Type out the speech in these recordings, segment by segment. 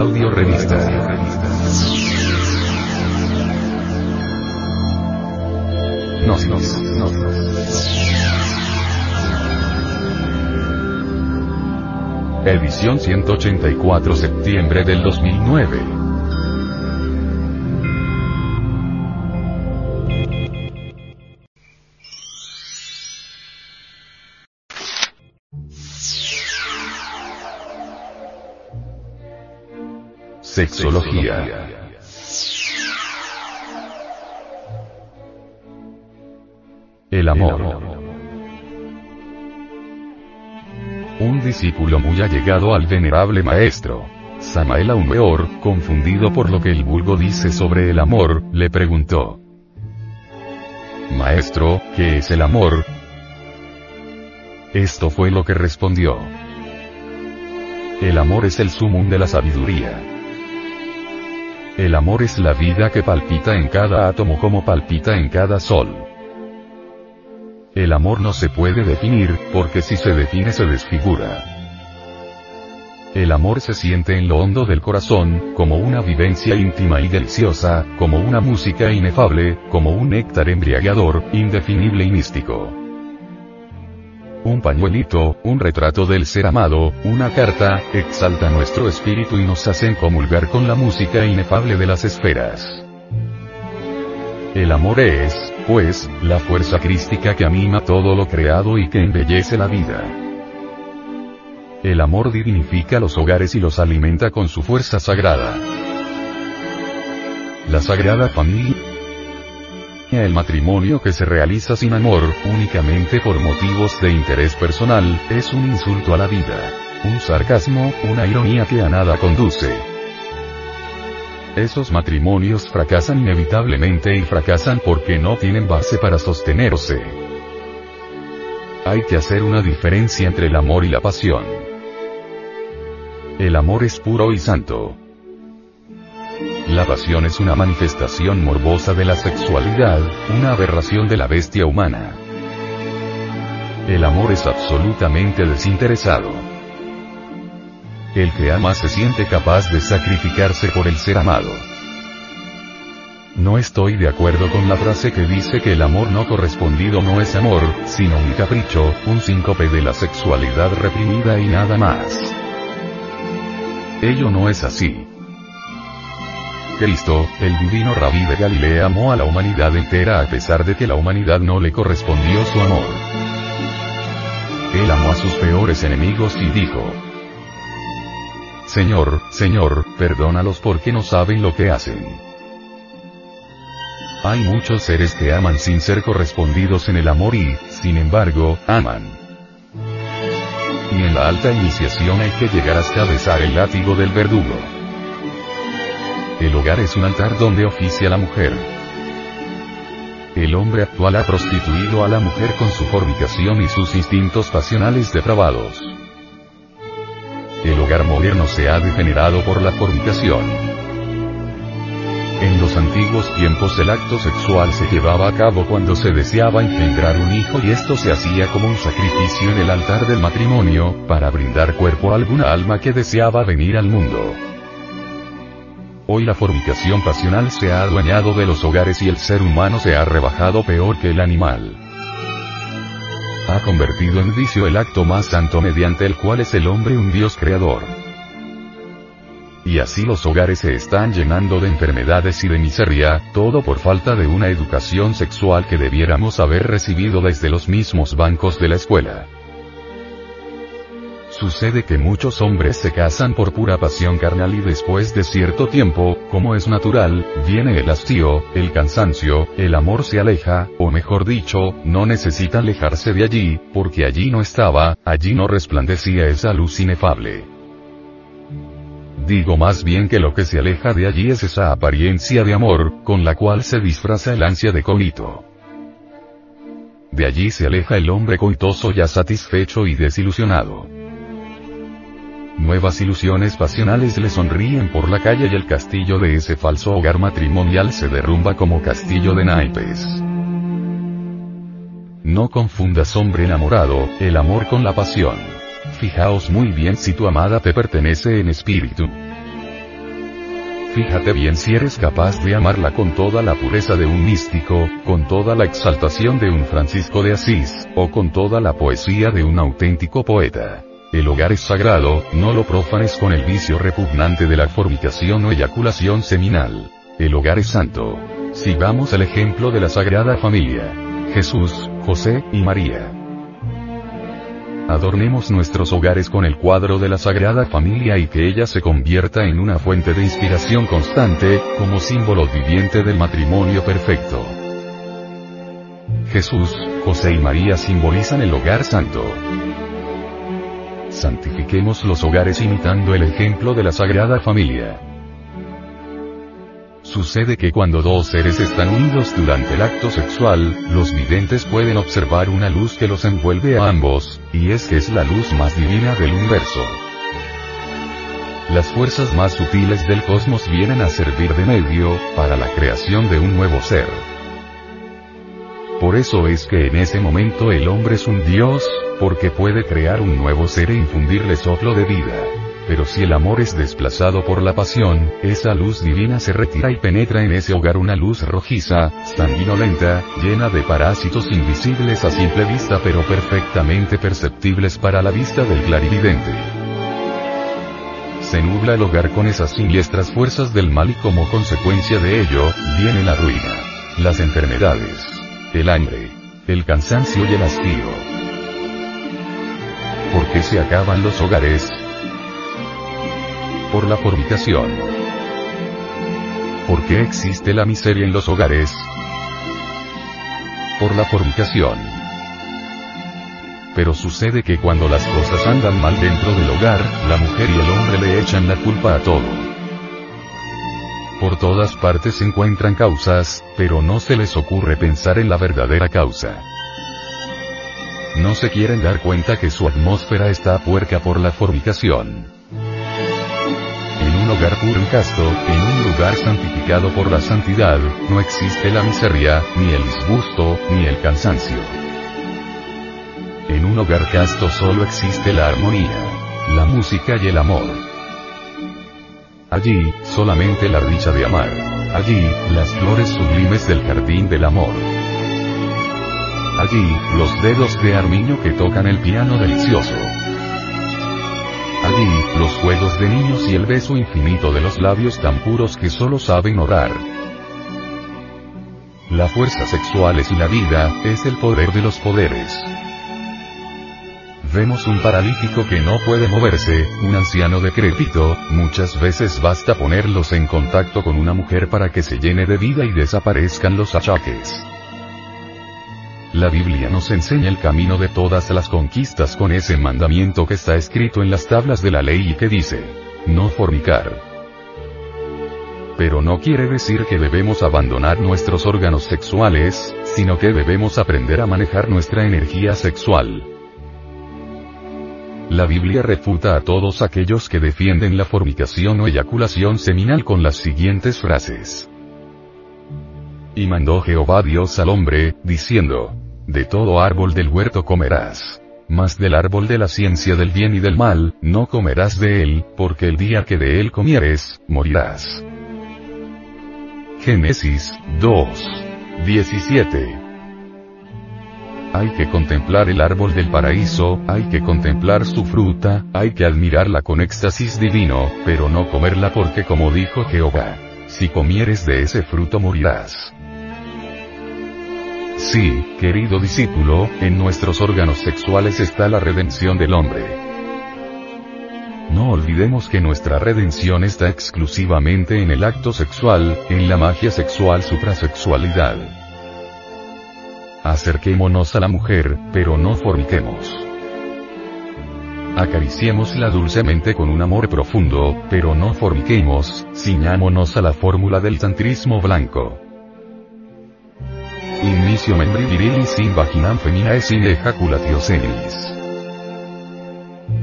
Audio Revista. Gnosis. Edición 184 septiembre del 2009. Sexología. El amor. Un discípulo muy allegado al venerable maestro. Samael Aumeor, confundido por lo que el vulgo dice sobre el amor, le preguntó. Maestro, ¿qué es el amor? Esto fue lo que respondió. El amor es el sumum de la sabiduría. El amor es la vida que palpita en cada átomo como palpita en cada sol. El amor no se puede definir, porque si se define se desfigura. El amor se siente en lo hondo del corazón, como una vivencia íntima y deliciosa, como una música inefable, como un néctar embriagador, indefinible y místico un pañuelito, un retrato del ser amado, una carta, exalta nuestro espíritu y nos hacen comulgar con la música inefable de las esferas. El amor es, pues, la fuerza crística que anima todo lo creado y que embellece la vida. El amor dignifica los hogares y los alimenta con su fuerza sagrada. La Sagrada Familia el matrimonio que se realiza sin amor, únicamente por motivos de interés personal, es un insulto a la vida. Un sarcasmo, una ironía que a nada conduce. Esos matrimonios fracasan inevitablemente y fracasan porque no tienen base para sostenerse. Hay que hacer una diferencia entre el amor y la pasión. El amor es puro y santo. La pasión es una manifestación morbosa de la sexualidad, una aberración de la bestia humana. El amor es absolutamente desinteresado. El que ama se siente capaz de sacrificarse por el ser amado. No estoy de acuerdo con la frase que dice que el amor no correspondido no es amor, sino un capricho, un síncope de la sexualidad reprimida y nada más. Ello no es así. Cristo, el divino rabí de Galilea amó a la humanidad entera a pesar de que la humanidad no le correspondió su amor. Él amó a sus peores enemigos y dijo, Señor, Señor, perdónalos porque no saben lo que hacen. Hay muchos seres que aman sin ser correspondidos en el amor y, sin embargo, aman. Y en la alta iniciación hay que llegar hasta besar el látigo del verdugo. El hogar es un altar donde oficia la mujer. El hombre actual ha prostituido a la mujer con su fornicación y sus instintos pasionales depravados. El hogar moderno se ha degenerado por la fornicación. En los antiguos tiempos el acto sexual se llevaba a cabo cuando se deseaba engendrar un hijo y esto se hacía como un sacrificio en el altar del matrimonio, para brindar cuerpo a alguna alma que deseaba venir al mundo. Hoy la fornicación pasional se ha adueñado de los hogares y el ser humano se ha rebajado peor que el animal. Ha convertido en vicio el acto más santo mediante el cual es el hombre un Dios creador. Y así los hogares se están llenando de enfermedades y de miseria, todo por falta de una educación sexual que debiéramos haber recibido desde los mismos bancos de la escuela. Sucede que muchos hombres se casan por pura pasión carnal y después de cierto tiempo, como es natural, viene el hastío, el cansancio, el amor se aleja, o mejor dicho, no necesita alejarse de allí, porque allí no estaba, allí no resplandecía esa luz inefable. Digo más bien que lo que se aleja de allí es esa apariencia de amor, con la cual se disfraza el ansia de coito. De allí se aleja el hombre coitoso ya satisfecho y desilusionado. Nuevas ilusiones pasionales le sonríen por la calle y el castillo de ese falso hogar matrimonial se derrumba como castillo de naipes. No confundas hombre enamorado, el amor con la pasión. Fijaos muy bien si tu amada te pertenece en espíritu. Fíjate bien si eres capaz de amarla con toda la pureza de un místico, con toda la exaltación de un Francisco de Asís, o con toda la poesía de un auténtico poeta. El hogar es sagrado, no lo profanes con el vicio repugnante de la fornicación o eyaculación seminal. El hogar es santo. Sigamos el ejemplo de la Sagrada Familia. Jesús, José y María. Adornemos nuestros hogares con el cuadro de la Sagrada Familia y que ella se convierta en una fuente de inspiración constante, como símbolo viviente del matrimonio perfecto. Jesús, José y María simbolizan el hogar santo. Santifiquemos los hogares imitando el ejemplo de la Sagrada Familia. Sucede que cuando dos seres están unidos durante el acto sexual, los videntes pueden observar una luz que los envuelve a ambos, y es que es la luz más divina del universo. Las fuerzas más sutiles del cosmos vienen a servir de medio, para la creación de un nuevo ser. Por eso es que en ese momento el hombre es un dios, porque puede crear un nuevo ser e infundirle soplo de vida. Pero si el amor es desplazado por la pasión, esa luz divina se retira y penetra en ese hogar una luz rojiza, sanguinolenta, llena de parásitos invisibles a simple vista pero perfectamente perceptibles para la vista del clarividente. Se nubla el hogar con esas siniestras fuerzas del mal y como consecuencia de ello, viene la ruina. Las enfermedades. El hambre. El cansancio y el hastío. ¿Por qué se acaban los hogares? por la fornicación. ¿Por qué existe la miseria en los hogares? Por la fornicación. Pero sucede que cuando las cosas andan mal dentro del hogar, la mujer y el hombre le echan la culpa a todo. Por todas partes se encuentran causas, pero no se les ocurre pensar en la verdadera causa. No se quieren dar cuenta que su atmósfera está puerca por la fornicación hogar puro y casto, en un lugar santificado por la santidad, no existe la miseria, ni el disgusto, ni el cansancio. En un hogar casto solo existe la armonía, la música y el amor. Allí, solamente la dicha de amar. Allí, las flores sublimes del jardín del amor. Allí, los dedos de Armiño que tocan el piano delicioso. Allí, los juegos de niños y el beso infinito de los labios tan puros que solo saben orar. La fuerza sexual es la vida, es el poder de los poderes. Vemos un paralítico que no puede moverse, un anciano decrépito, muchas veces basta ponerlos en contacto con una mujer para que se llene de vida y desaparezcan los achaques. La Biblia nos enseña el camino de todas las conquistas con ese mandamiento que está escrito en las tablas de la ley y que dice, no fornicar. Pero no quiere decir que debemos abandonar nuestros órganos sexuales, sino que debemos aprender a manejar nuestra energía sexual. La Biblia refuta a todos aquellos que defienden la fornicación o eyaculación seminal con las siguientes frases. Y mandó Jehová Dios al hombre, diciendo, De todo árbol del huerto comerás. Mas del árbol de la ciencia del bien y del mal, no comerás de él, porque el día que de él comieres, morirás. Génesis 2. 17. Hay que contemplar el árbol del paraíso, hay que contemplar su fruta, hay que admirarla con éxtasis divino, pero no comerla porque como dijo Jehová, si comieres de ese fruto morirás. Sí, querido discípulo, en nuestros órganos sexuales está la redención del hombre. No olvidemos que nuestra redención está exclusivamente en el acto sexual, en la magia sexual suprasexualidad. Acerquémonos a la mujer, pero no forniquemos. Acariciémosla dulcemente con un amor profundo, pero no forniquemos, ciñámonos a la fórmula del tantrismo blanco. Inicio membri virili sin vaginam feminae sin ejaculatio senis.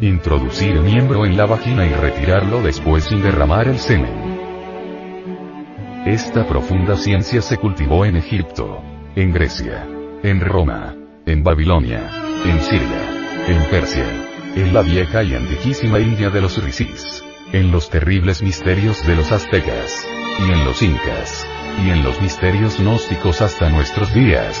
Introducir miembro en la vagina y retirarlo después sin derramar el semen. Esta profunda ciencia se cultivó en Egipto, en Grecia, en Roma, en Babilonia, en Siria, en Persia, en la vieja y antiquísima India de los Risis, en los terribles misterios de los aztecas, y en los incas, y en los misterios gnósticos hasta nuestros días.